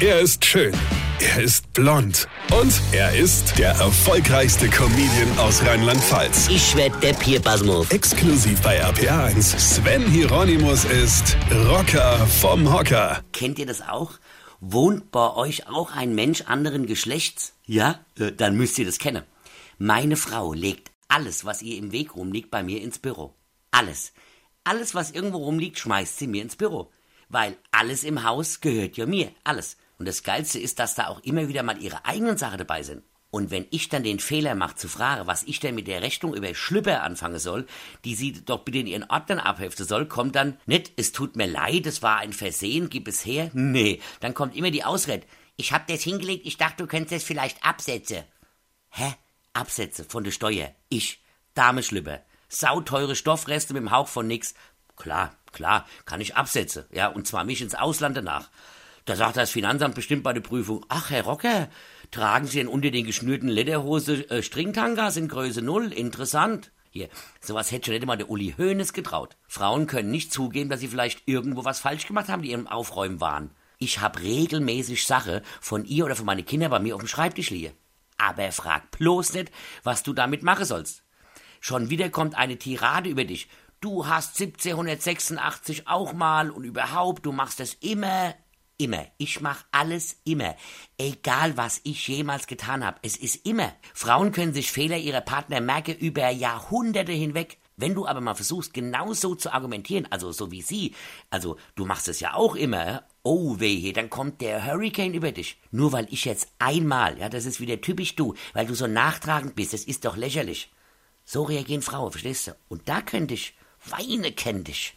Er ist schön. Er ist blond. Und er ist der erfolgreichste Comedian aus Rheinland-Pfalz. Ich werd der Pierpasmus. Exklusiv bei RPA1. Sven Hieronymus ist Rocker vom Hocker. Kennt ihr das auch? Wohnt bei euch auch ein Mensch anderen Geschlechts? Ja? Äh, Dann müsst ihr das kennen. Meine Frau legt alles, was ihr im Weg rumliegt, bei mir ins Büro. Alles. Alles, was irgendwo rumliegt, schmeißt sie mir ins Büro. Weil alles im Haus gehört ja mir. Alles. Und das Geilste ist, dass da auch immer wieder mal ihre eigenen Sachen dabei sind. Und wenn ich dann den Fehler mache zu fragen, was ich denn mit der Rechnung über Schlüpper anfangen soll, die sie doch bitte in ihren Ordnern abheften soll, kommt dann nicht, es tut mir leid, es war ein Versehen, gib es her. Nee, dann kommt immer die Ausrede. Ich hab das hingelegt, ich dachte, du könntest es vielleicht absetzen. Hä? Absätze von der Steuer. Ich. Dame Schlüpper. Sauteure Stoffreste mit dem Hauch von nix. Klar, klar, kann ich absetzen. Ja, und zwar mich ins Ausland danach. Da sagt das Finanzamt bestimmt bei der Prüfung, ach, Herr Rocker, tragen Sie denn unter den geschnürten Lederhose äh, Stringtangas in Größe Null? Interessant. Hier, sowas hätte schon nicht mal der Uli Hoeneß getraut. Frauen können nicht zugeben, dass sie vielleicht irgendwo was falsch gemacht haben, die ihrem Aufräumen waren. Ich hab regelmäßig Sache von ihr oder von meinen Kindern bei mir auf dem Schreibtisch liegen. Aber frag bloß nicht, was du damit machen sollst. Schon wieder kommt eine Tirade über dich. Du hast 1786 auch mal und überhaupt, du machst es immer, immer. Ich mach alles immer. Egal, was ich jemals getan habe. Es ist immer. Frauen können sich Fehler ihrer Partner merken über Jahrhunderte hinweg. Wenn du aber mal versuchst, genau so zu argumentieren, also so wie sie, also du machst es ja auch immer, oh wehe, dann kommt der Hurricane über dich. Nur weil ich jetzt einmal, ja, das ist wieder typisch du, weil du so nachtragend bist, das ist doch lächerlich. So reagieren Frauen, verstehst du? Und da könnte ich, weine kennt ich,